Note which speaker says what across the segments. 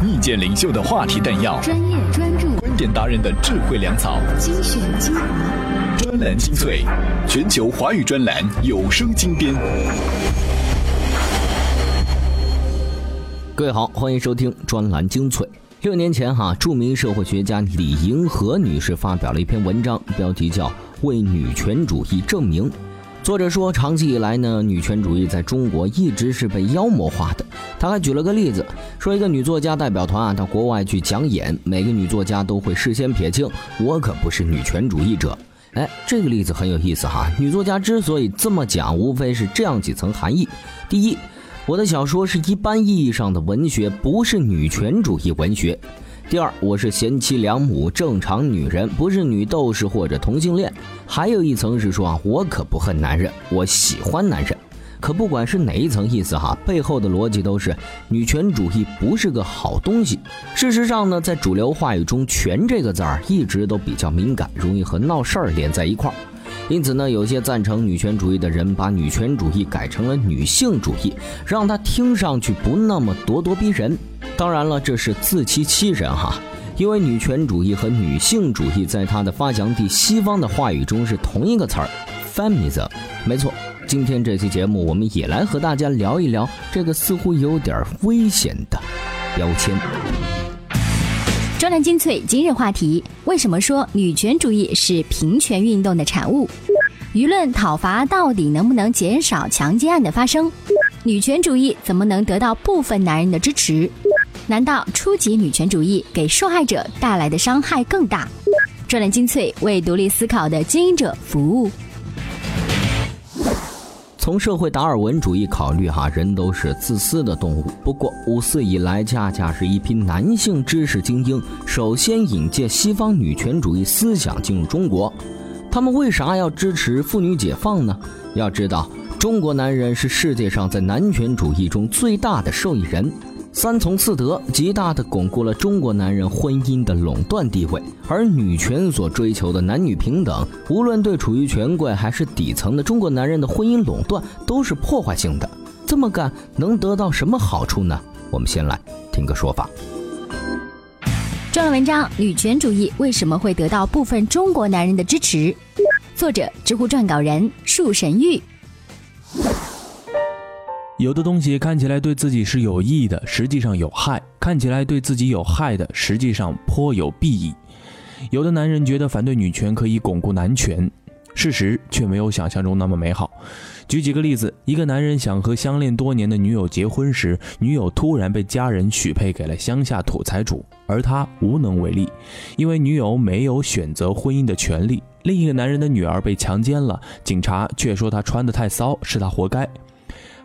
Speaker 1: 意见领袖的话题弹药，
Speaker 2: 专业专注，
Speaker 1: 观点达人的智慧粮草，
Speaker 2: 精选精华，
Speaker 1: 专栏精粹，全球华语专栏有声精编。
Speaker 3: 各位好，欢迎收听专栏精粹。六年前，哈，著名社会学家李银河女士发表了一篇文章，标题叫《为女权主义证明》。作者说，长期以来呢，女权主义在中国一直是被妖魔化的。他还举了个例子，说一个女作家代表团啊到国外去讲演，每个女作家都会事先撇清，我可不是女权主义者。哎，这个例子很有意思哈。女作家之所以这么讲，无非是这样几层含义：第一，我的小说是一般意义上的文学，不是女权主义文学。第二，我是贤妻良母、正常女人，不是女斗士或者同性恋。还有一层是说啊，我可不恨男人，我喜欢男人。可不管是哪一层意思哈，背后的逻辑都是女权主义不是个好东西。事实上呢，在主流话语中，“权”这个字儿一直都比较敏感，容易和闹事儿连在一块儿。因此呢，有些赞成女权主义的人把女权主义改成了女性主义，让它听上去不那么咄咄逼人。当然了，这是自欺欺人哈，因为女权主义和女性主义在它的发祥地西方的话语中是同一个词儿，feminism。没错，今天这期节目我们也来和大家聊一聊这个似乎有点危险的标签。
Speaker 2: 专栏精粹今日话题：为什么说女权主义是平权运动的产物？舆论讨伐到底能不能减少强奸案的发生？女权主义怎么能得到部分男人的支持？难道初级女权主义给受害者带来的伤害更大？专栏精粹为独立思考的经营者服务。
Speaker 3: 从社会达尔文主义考虑，哈，人都是自私的动物。不过五四以来，恰恰是一批男性知识精英首先引介西方女权主义思想进入中国。他们为啥要支持妇女解放呢？要知道，中国男人是世界上在男权主义中最大的受益人。三从四德极大地巩固了中国男人婚姻的垄断地位，而女权所追求的男女平等，无论对处于权贵还是底层的中国男人的婚姻垄断，都是破坏性的。这么干能得到什么好处呢？我们先来听个说法。
Speaker 2: 专栏文章：女权主义为什么会得到部分中国男人的支持？作者：知乎撰稿人树神玉。
Speaker 4: 有的东西看起来对自己是有益的，实际上有害；看起来对自己有害的，实际上颇有裨益。有的男人觉得反对女权可以巩固男权，事实却没有想象中那么美好。举几个例子：一个男人想和相恋多年的女友结婚时，女友突然被家人许配给了乡下土财主，而他无能为力，因为女友没有选择婚姻的权利。另一个男人的女儿被强奸了，警察却说她穿得太骚，是他活该。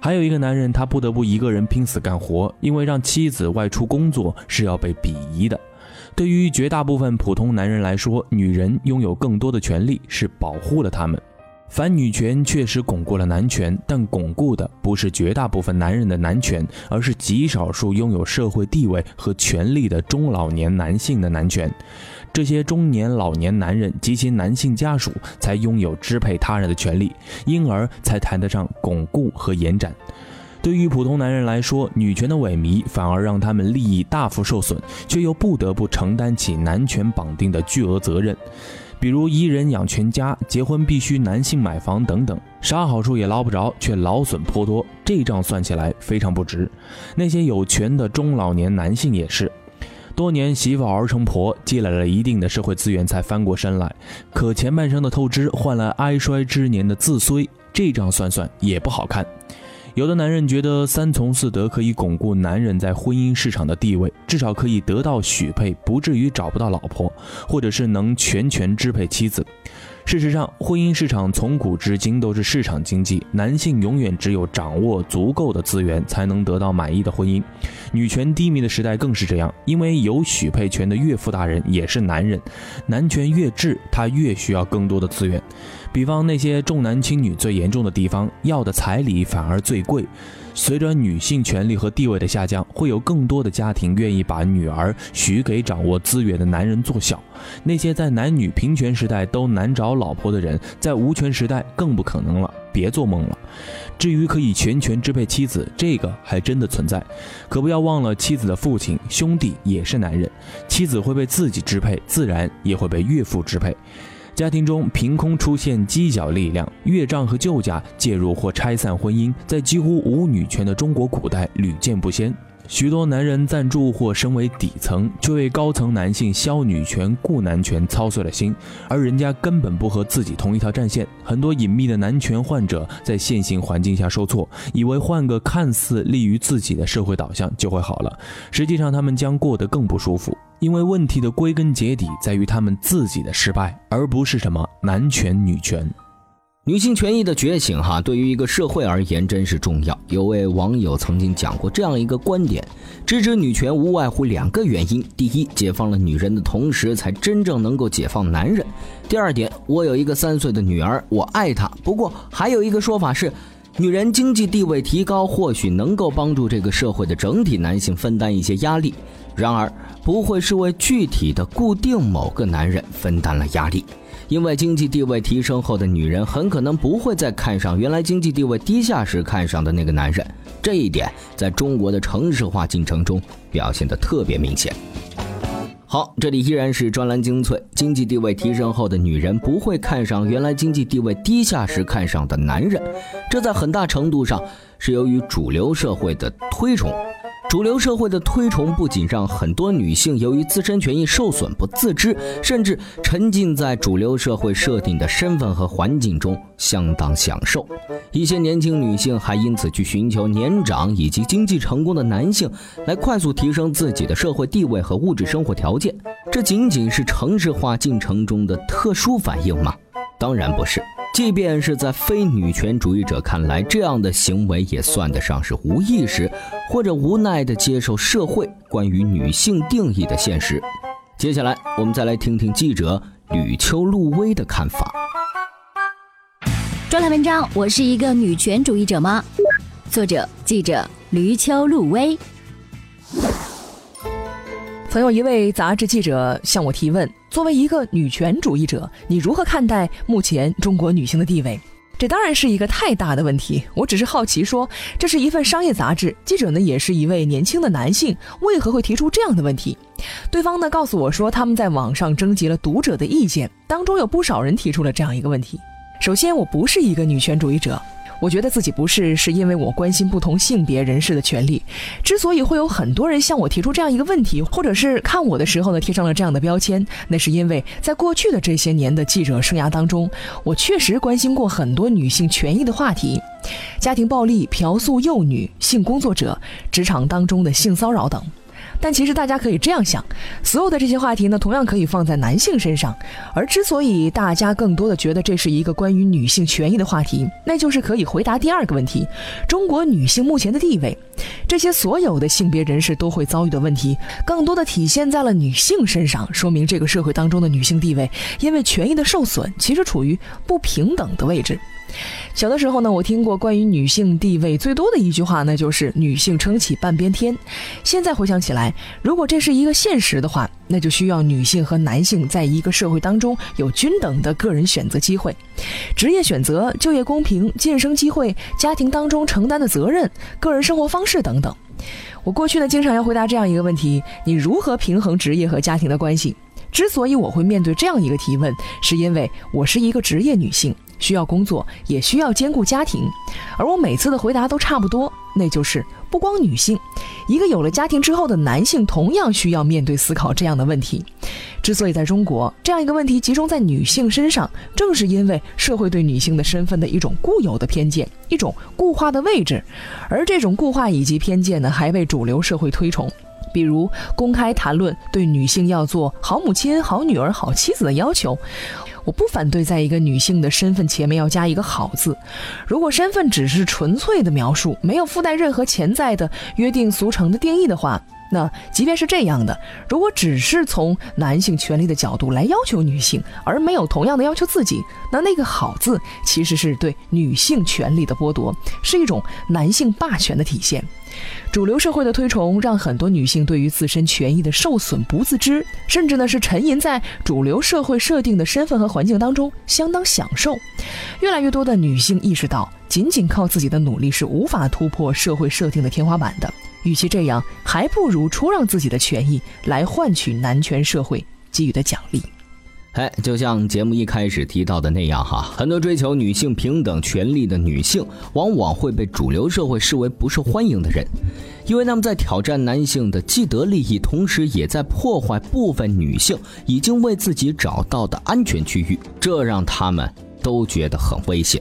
Speaker 4: 还有一个男人，他不得不一个人拼死干活，因为让妻子外出工作是要被鄙夷的。对于绝大部分普通男人来说，女人拥有更多的权利是保护了他们。反女权确实巩固了男权，但巩固的不是绝大部分男人的男权，而是极少数拥有社会地位和权力的中老年男性的男权。这些中年老年男人及其男性家属才拥有支配他人的权利，因而才谈得上巩固和延展。对于普通男人来说，女权的萎靡反而让他们利益大幅受损，却又不得不承担起男权绑定的巨额责任，比如一人养全家、结婚必须男性买房等等，啥好处也捞不着，却劳损颇多。这账算起来非常不值。那些有权的中老年男性也是。多年媳妇熬成婆，积累了一定的社会资源才翻过身来，可前半生的透支换来哀衰之年的自衰，这账算算也不好看。有的男人觉得三从四德可以巩固男人在婚姻市场的地位，至少可以得到许配，不至于找不到老婆，或者是能全权支配妻子。事实上，婚姻市场从古至今都是市场经济，男性永远只有掌握足够的资源，才能得到满意的婚姻。女权低迷的时代更是这样，因为有许配权的岳父大人也是男人，男权越治，他越需要更多的资源。比方那些重男轻女最严重的地方，要的彩礼反而最贵。随着女性权利和地位的下降，会有更多的家庭愿意把女儿许给掌握资源的男人做小。那些在男女平权时代都难找老婆的人，在无权时代更不可能了。别做梦了。至于可以全权支配妻子，这个还真的存在。可不要忘了，妻子的父亲、兄弟也是男人，妻子会被自己支配，自然也会被岳父支配。家庭中凭空出现犄角力量，岳丈和舅家介入或拆散婚姻，在几乎无女权的中国古代屡见不鲜。许多男人赞助或身为底层，却为高层男性消女权、顾男权操碎了心，而人家根本不和自己同一条战线。很多隐秘的男权患者在现行环境下受挫，以为换个看似利于自己的社会导向就会好了，实际上他们将过得更不舒服。因为问题的归根结底在于他们自己的失败，而不是什么男权女权。
Speaker 3: 女性权益的觉醒，哈，对于一个社会而言真是重要。有位网友曾经讲过这样一个观点：支持女权无外乎两个原因，第一，解放了女人的同时，才真正能够解放男人；第二点，我有一个三岁的女儿，我爱她。不过还有一个说法是，女人经济地位提高，或许能够帮助这个社会的整体男性分担一些压力，然而不会是为具体的固定某个男人分担了压力。因为经济地位提升后的女人很可能不会再看上原来经济地位低下时看上的那个男人，这一点在中国的城市化进程中表现得特别明显。好，这里依然是专栏精粹。经济地位提升后的女人不会看上原来经济地位低下时看上的男人，这在很大程度上是由于主流社会的推崇。主流社会的推崇不仅让很多女性由于自身权益受损不自知，甚至沉浸在主流社会设定的身份和环境中相当享受。一些年轻女性还因此去寻求年长以及经济成功的男性，来快速提升自己的社会地位和物质生活条件。这仅仅是城市化进程中的特殊反应吗？当然不是。即便是在非女权主义者看来，这样的行为也算得上是无意识或者无奈地接受社会关于女性定义的现实。接下来，我们再来听听记者吕秋露薇的看法。
Speaker 2: 专栏文章：我是一个女权主义者吗？作者：记者吕秋露薇。
Speaker 5: 曾有一位杂志记者向我提问：作为一个女权主义者，你如何看待目前中国女性的地位？这当然是一个太大的问题。我只是好奇，说这是一份商业杂志，记者呢也是一位年轻的男性，为何会提出这样的问题？对方呢告诉我说，他们在网上征集了读者的意见，当中有不少人提出了这样一个问题。首先，我不是一个女权主义者。我觉得自己不是，是因为我关心不同性别人士的权利。之所以会有很多人向我提出这样一个问题，或者是看我的时候呢贴上了这样的标签，那是因为在过去的这些年的记者生涯当中，我确实关心过很多女性权益的话题，家庭暴力、嫖宿幼女、性工作者、职场当中的性骚扰等。但其实大家可以这样想，所有的这些话题呢，同样可以放在男性身上。而之所以大家更多的觉得这是一个关于女性权益的话题，那就是可以回答第二个问题：中国女性目前的地位。这些所有的性别人士都会遭遇的问题，更多的体现在了女性身上，说明这个社会当中的女性地位因为权益的受损，其实处于不平等的位置。小的时候呢，我听过关于女性地位最多的一句话，那就是“女性撑起半边天”。现在回想起来，如果这是一个现实的话，那就需要女性和男性在一个社会当中有均等的个人选择机会、职业选择、就业公平、晋升机会、家庭当中承担的责任、个人生活方式等等。我过去呢，经常要回答这样一个问题：你如何平衡职业和家庭的关系？之所以我会面对这样一个提问，是因为我是一个职业女性。需要工作，也需要兼顾家庭，而我每次的回答都差不多，那就是不光女性，一个有了家庭之后的男性同样需要面对思考这样的问题。之所以在中国这样一个问题集中在女性身上，正是因为社会对女性的身份的一种固有的偏见，一种固化的位置，而这种固化以及偏见呢，还被主流社会推崇，比如公开谈论对女性要做好母亲、好女儿、好妻子的要求。我不反对在一个女性的身份前面要加一个好字。如果身份只是纯粹的描述，没有附带任何潜在的约定俗成的定义的话，那即便是这样的，如果只是从男性权利的角度来要求女性，而没有同样的要求自己，那那个“好”字其实是对女性权利的剥夺，是一种男性霸权的体现。主流社会的推崇，让很多女性对于自身权益的受损不自知，甚至呢是沉吟在主流社会设定的身份和环境当中，相当享受。越来越多的女性意识到，仅仅靠自己的努力是无法突破社会设定的天花板的。与其这样，还不如出让自己的权益来换取男权社会给予的奖励。
Speaker 3: 哎，就像节目一开始提到的那样哈，很多追求女性平等权利的女性，往往会被主流社会视为不受欢迎的人，因为他们在挑战男性的既得利益，同时也在破坏部分女性已经为自己找到的安全区域，这让他们都觉得很危险。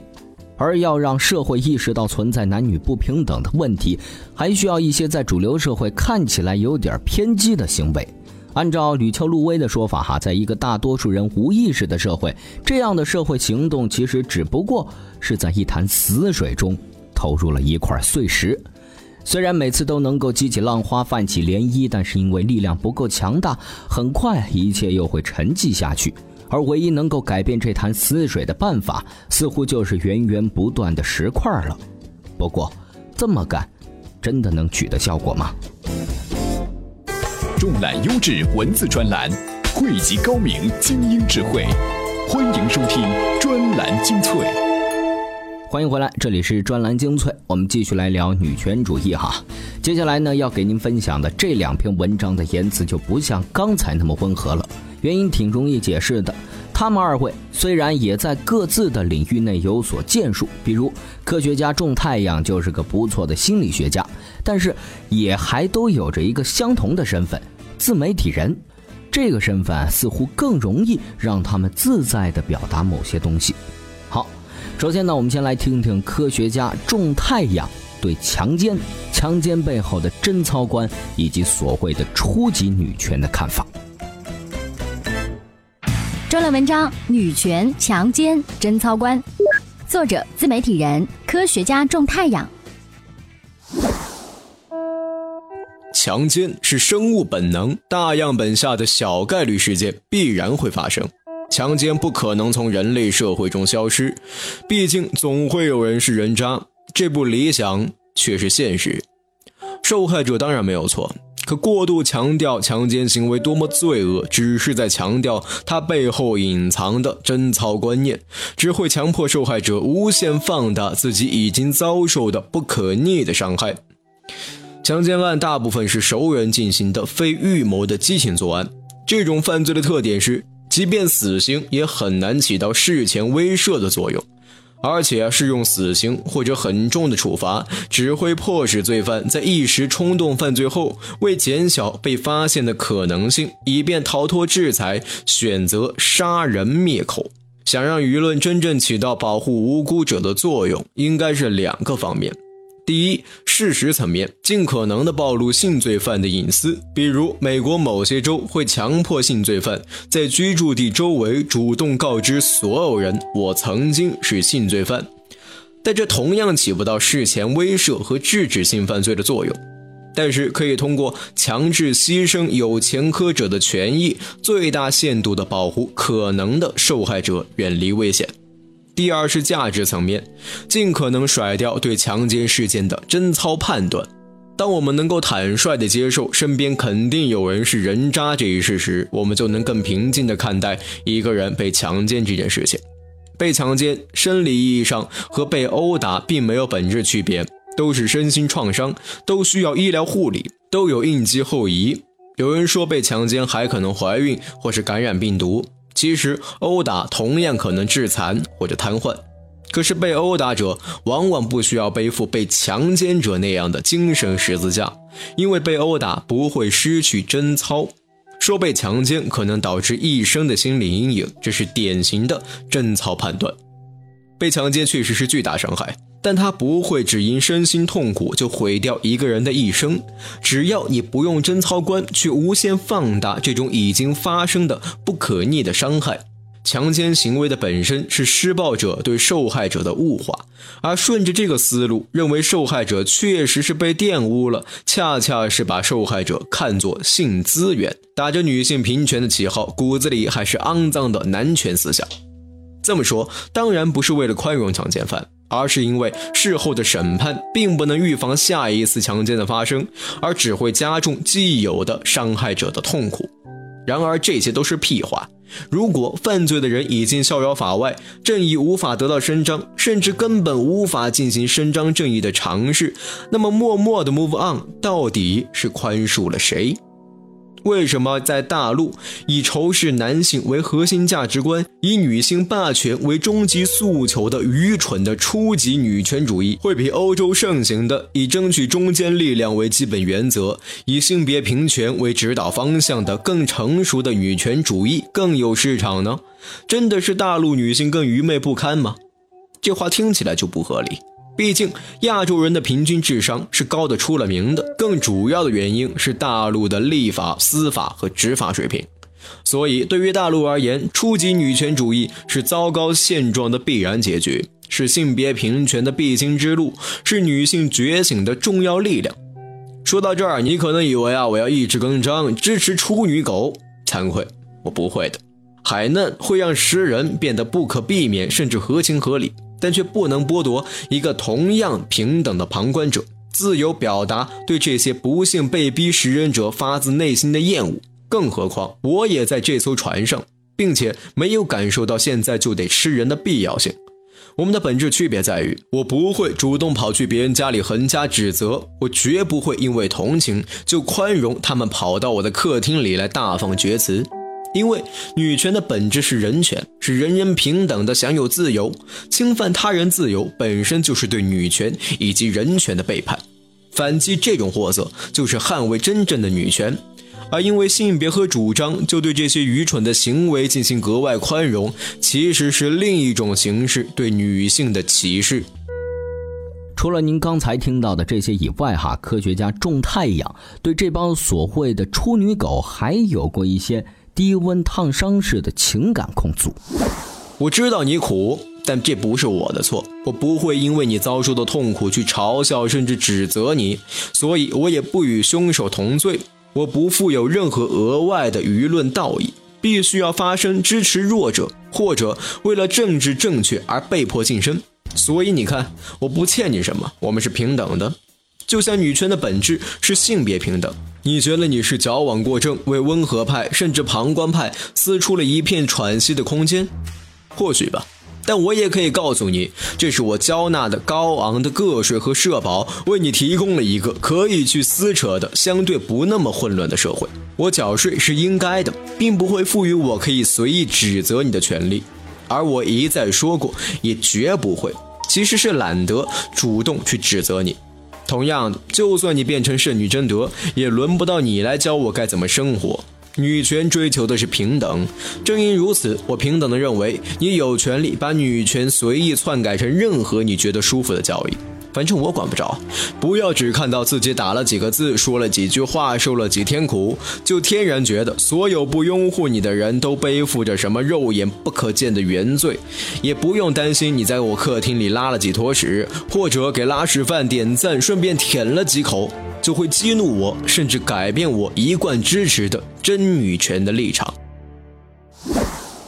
Speaker 3: 而要让社会意识到存在男女不平等的问题，还需要一些在主流社会看起来有点偏激的行为。按照吕秋露薇的说法，哈，在一个大多数人无意识的社会，这样的社会行动其实只不过是在一潭死水中投入了一块碎石。虽然每次都能够激起浪花、泛起涟漪，但是因为力量不够强大，很快一切又会沉寂下去。而唯一能够改变这潭死水的办法，似乎就是源源不断的石块了。不过，这么干，真的能取得效果吗？
Speaker 1: 重览优质文字专栏，汇集高明精英智慧，欢迎收听专栏精粹。
Speaker 3: 欢迎回来，这里是专栏精粹，我们继续来聊女权主义哈。接下来呢，要给您分享的这两篇文章的言辞就不像刚才那么温和了，原因挺容易解释的。他们二位虽然也在各自的领域内有所建树，比如科学家种太阳就是个不错的心理学家，但是也还都有着一个相同的身份。自媒体人，这个身份似乎更容易让他们自在地表达某些东西。好，首先呢，我们先来听听科学家种太阳对强奸、强奸背后的贞操观以及所谓的初级女权的看法。
Speaker 2: 专栏文章《女权、强奸、贞操观》，作者自媒体人、科学家种太阳。
Speaker 6: 强奸是生物本能，大样本下的小概率事件必然会发生。强奸不可能从人类社会中消失，毕竟总会有人是人渣。这不理想，却是现实。受害者当然没有错，可过度强调强奸行为多么罪恶，只是在强调它背后隐藏的贞操观念，只会强迫受害者无限放大自己已经遭受的不可逆的伤害。强奸案大部分是熟人进行的非预谋的激情作案，这种犯罪的特点是，即便死刑也很难起到事前威慑的作用，而且是用死刑或者很重的处罚，只会迫使罪犯在一时冲动犯罪后，为减小被发现的可能性，以便逃脱制裁，选择杀人灭口。想让舆论真正起到保护无辜者的作用，应该是两个方面。第一，事实层面，尽可能的暴露性罪犯的隐私，比如美国某些州会强迫性罪犯在居住地周围主动告知所有人：“我曾经是性罪犯。”但这同样起不到事前威慑和制止性犯罪的作用，但是可以通过强制牺牲有前科者的权益，最大限度的保护可能的受害者远离危险。第二是价值层面，尽可能甩掉对强奸事件的贞操判断。当我们能够坦率地接受身边肯定有人是人渣这一事实，我们就能更平静地看待一个人被强奸这件事情。被强奸，生理意义上和被殴打并没有本质区别，都是身心创伤，都需要医疗护理，都有应激后遗。有人说被强奸还可能怀孕或是感染病毒。其实，殴打同样可能致残或者瘫痪，可是被殴打者往往不需要背负被强奸者那样的精神十字架，因为被殴打不会失去贞操。说被强奸可能导致一生的心理阴影，这是典型的贞操判断。被强奸确实是巨大伤害。但他不会只因身心痛苦就毁掉一个人的一生。只要你不用贞操观去无限放大这种已经发生的不可逆的伤害，强奸行为的本身是施暴者对受害者的物化，而顺着这个思路，认为受害者确实是被玷污了，恰恰是把受害者看作性资源，打着女性平权的旗号，骨子里还是肮脏的男权思想。这么说，当然不是为了宽容强奸犯，而是因为事后的审判并不能预防下一次强奸的发生，而只会加重既有的伤害者的痛苦。然而，这些都是屁话。如果犯罪的人已经逍遥法外，正义无法得到伸张，甚至根本无法进行伸张正义的尝试，那么默默的 move on 到底是宽恕了谁？为什么在大陆以仇视男性为核心价值观、以女性霸权为终极诉求的愚蠢的初级女权主义，会比欧洲盛行的以争取中坚力量为基本原则、以性别平权为指导方向的更成熟的女权主义更有市场呢？真的是大陆女性更愚昧不堪吗？这话听起来就不合理。毕竟，亚洲人的平均智商是高的出了名的。更主要的原因是大陆的立法、司法和执法水平。所以，对于大陆而言，初级女权主义是糟糕现状的必然结局，是性别平权的必经之路，是女性觉醒的重要力量。说到这儿，你可能以为啊，我要一纸更张支持处女狗。惭愧，我不会的。海嫩会让食人变得不可避免，甚至合情合理。但却不能剥夺一个同样平等的旁观者自由表达对这些不幸被逼食人者发自内心的厌恶。更何况，我也在这艘船上，并且没有感受到现在就得吃人的必要性。我们的本质区别在于，我不会主动跑去别人家里横加指责，我绝不会因为同情就宽容他们跑到我的客厅里来大放厥词。因为女权的本质是人权，是人人平等的享有自由。侵犯他人自由本身就是对女权以及人权的背叛。反击这种货色，就是捍卫真正的女权。而因为性别和主张，就对这些愚蠢的行为进行格外宽容，其实是另一种形式对女性的歧视。
Speaker 3: 除了您刚才听到的这些以外，哈，科学家种太阳对这帮所谓的处女狗还有过一些。低温烫伤式的情感控诉。
Speaker 6: 我知道你苦，但这不是我的错。我不会因为你遭受的痛苦去嘲笑甚至指责你，所以我也不与凶手同罪。我不负有任何额外的舆论道义，必须要发声支持弱者，或者为了政治正确而被迫晋升。所以你看，我不欠你什么，我们是平等的。就像女权的本质是性别平等。你觉得你是矫枉过正，为温和派甚至旁观派撕出了一片喘息的空间？或许吧，但我也可以告诉你，这是我交纳的高昂的个税和社保，为你提供了一个可以去撕扯的相对不那么混乱的社会。我缴税是应该的，并不会赋予我可以随意指责你的权利，而我一再说过，也绝不会，其实是懒得主动去指责你。同样的，就算你变成圣女贞德，也轮不到你来教我该怎么生活。女权追求的是平等，正因如此，我平等的认为你有权利把女权随意篡改成任何你觉得舒服的教义。反正我管不着，不要只看到自己打了几个字，说了几句话，受了几天苦，就天然觉得所有不拥护你的人都背负着什么肉眼不可见的原罪。也不用担心你在我客厅里拉了几坨屎，或者给拉屎饭点赞，顺便舔了几口，就会激怒我，甚至改变我一贯支持的真女权的立场。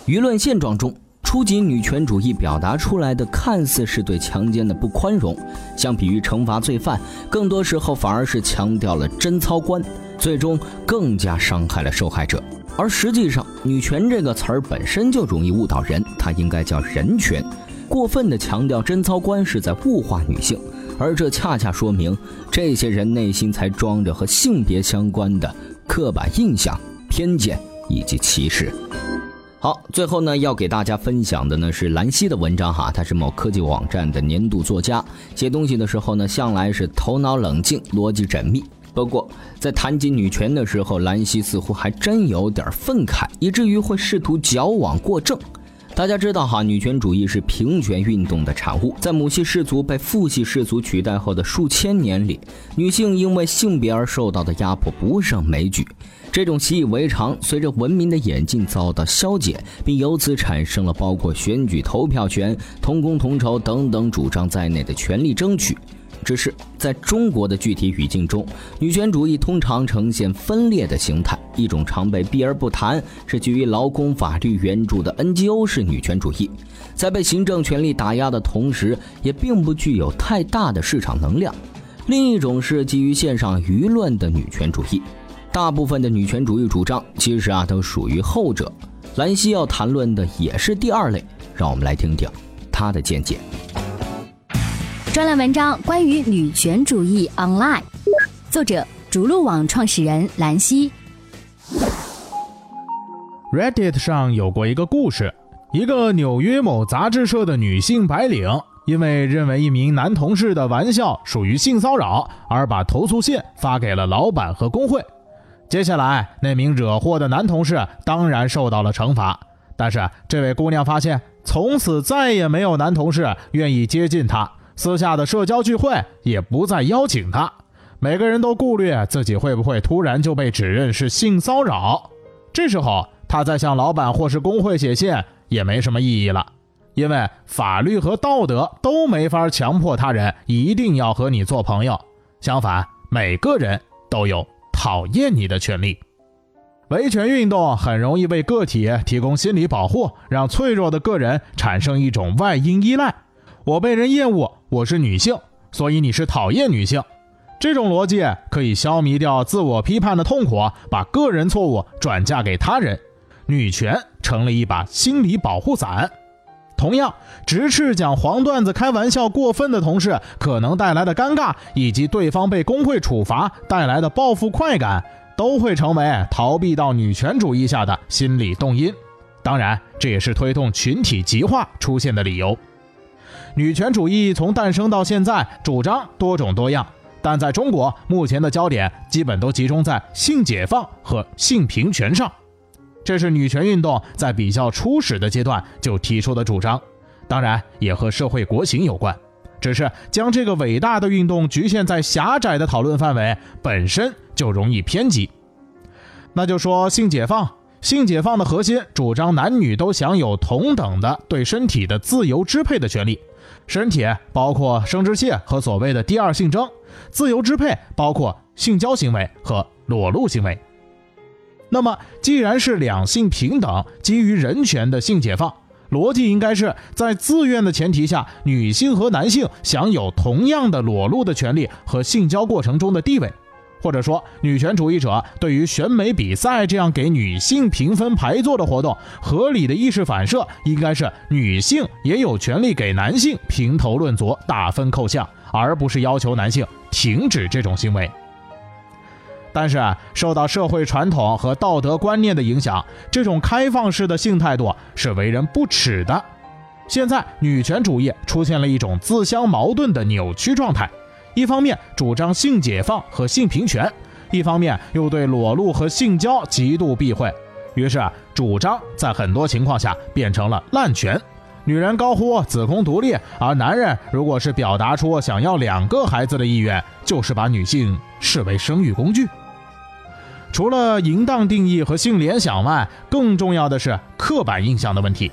Speaker 3: 舆论现状中。初级女权主义表达出来的看似是对强奸的不宽容，相比于惩罚罪犯，更多时候反而是强调了贞操观，最终更加伤害了受害者。而实际上，女权这个词儿本身就容易误导人，它应该叫人权。过分的强调贞操观是在物化女性，而这恰恰说明这些人内心才装着和性别相关的刻板印象、偏见以及歧视。好，最后呢，要给大家分享的呢是兰溪的文章哈，他是某科技网站的年度作家，写东西的时候呢，向来是头脑冷静，逻辑缜密。不过在谈及女权的时候，兰溪似乎还真有点愤慨，以至于会试图矫枉过正。大家知道哈，女权主义是平权运动的产物。在母系氏族被父系氏族取代后的数千年里，女性因为性别而受到的压迫不胜枚举。这种习以为常，随着文明的演进遭到消解，并由此产生了包括选举、投票权、同工同酬等等主张在内的权利争取。只是在中国的具体语境中，女权主义通常呈现分裂的形态。一种常被避而不谈，是基于劳工法律援助的 NGO 式女权主义，在被行政权力打压的同时，也并不具有太大的市场能量。另一种是基于线上舆论的女权主义，大部分的女权主义主张其实啊都属于后者。兰溪要谈论的也是第二类，让我们来听听她的见解。
Speaker 2: 专栏文章关于女权主义 online，作者逐鹿网创始人兰溪。
Speaker 7: Reddit 上有过一个故事，一个纽约某杂志社的女性白领，因为认为一名男同事的玩笑属于性骚扰，而把投诉信发给了老板和工会。接下来，那名惹祸的男同事当然受到了惩罚，但是这位姑娘发现，从此再也没有男同事愿意接近她。私下的社交聚会也不再邀请他，每个人都顾虑自己会不会突然就被指认是性骚扰。这时候，他再向老板或是工会写信也没什么意义了，因为法律和道德都没法强迫他人一定要和你做朋友。相反，每个人都有讨厌你的权利。维权运动很容易为个体提供心理保护，让脆弱的个人产生一种外因依赖。我被人厌恶，我是女性，所以你是讨厌女性。这种逻辑可以消弭掉自我批判的痛苦，把个人错误转嫁给他人。女权成了一把心理保护伞。同样，直斥讲黄段子、开玩笑过分的同事可能带来的尴尬，以及对方被工会处罚带来的报复快感，都会成为逃避到女权主义下的心理动因。当然，这也是推动群体极化出现的理由。女权主义从诞生到现在，主张多种多样，但在中国目前的焦点基本都集中在性解放和性平权上。这是女权运动在比较初始的阶段就提出的主张，当然也和社会国情有关。只是将这个伟大的运动局限在狭窄的讨论范围，本身就容易偏激。那就说性解放，性解放的核心主张男女都享有同等的对身体的自由支配的权利。身体包括生殖器和所谓的第二性征，自由支配包括性交行为和裸露行为。那么，既然是两性平等、基于人权的性解放，逻辑应该是在自愿的前提下，女性和男性享有同样的裸露的权利和性交过程中的地位。或者说，女权主义者对于选美比赛这样给女性评分排座的活动，合理的意识反射应该是女性也有权利给男性评头论足、打分扣项，而不是要求男性停止这种行为。但是，受到社会传统和道德观念的影响，这种开放式的性态度是为人不耻的。现在，女权主义出现了一种自相矛盾的扭曲状态。一方面主张性解放和性平权，一方面又对裸露和性交极度避讳，于是主张在很多情况下变成了滥权。女人高呼子宫独立，而男人如果是表达出想要两个孩子的意愿，就是把女性视为生育工具。除了淫荡定义和性联想外，更重要的是刻板印象的问题。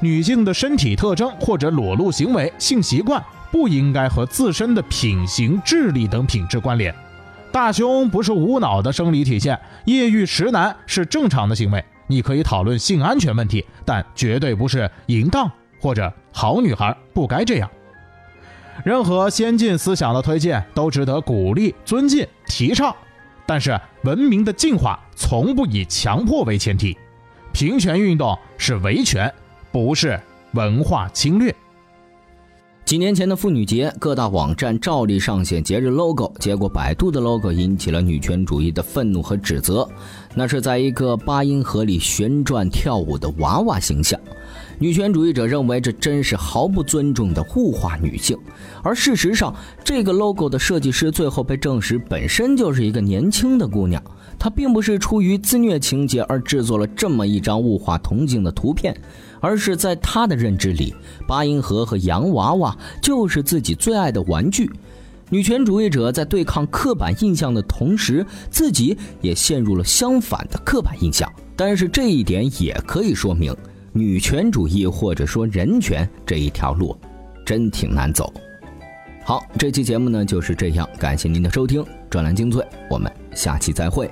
Speaker 7: 女性的身体特征或者裸露行为、性习惯。不应该和自身的品行、智力等品质关联。大胸不是无脑的生理体现，业余实男是正常的行为。你可以讨论性安全问题，但绝对不是淫荡或者好女孩不该这样。任何先进思想的推进都值得鼓励、尊敬、提倡，但是文明的进化从不以强迫为前提。平权运动是维权，不是文化侵略。
Speaker 3: 几年前的妇女节，各大网站照例上线节日 logo，结果百度的 logo 引起了女权主义的愤怒和指责。那是在一个八音盒里旋转跳舞的娃娃形象，女权主义者认为这真是毫不尊重的物化女性。而事实上，这个 logo 的设计师最后被证实本身就是一个年轻的姑娘。她并不是出于自虐情节而制作了这么一张物化同性的图片，而是在他的认知里，八音盒和洋娃娃就是自己最爱的玩具。女权主义者在对抗刻板印象的同时，自己也陷入了相反的刻板印象。但是这一点也可以说明，女权主义或者说人权这一条路，真挺难走。好，这期节目呢就是这样，感谢您的收听，专栏精粹，我们下期再会。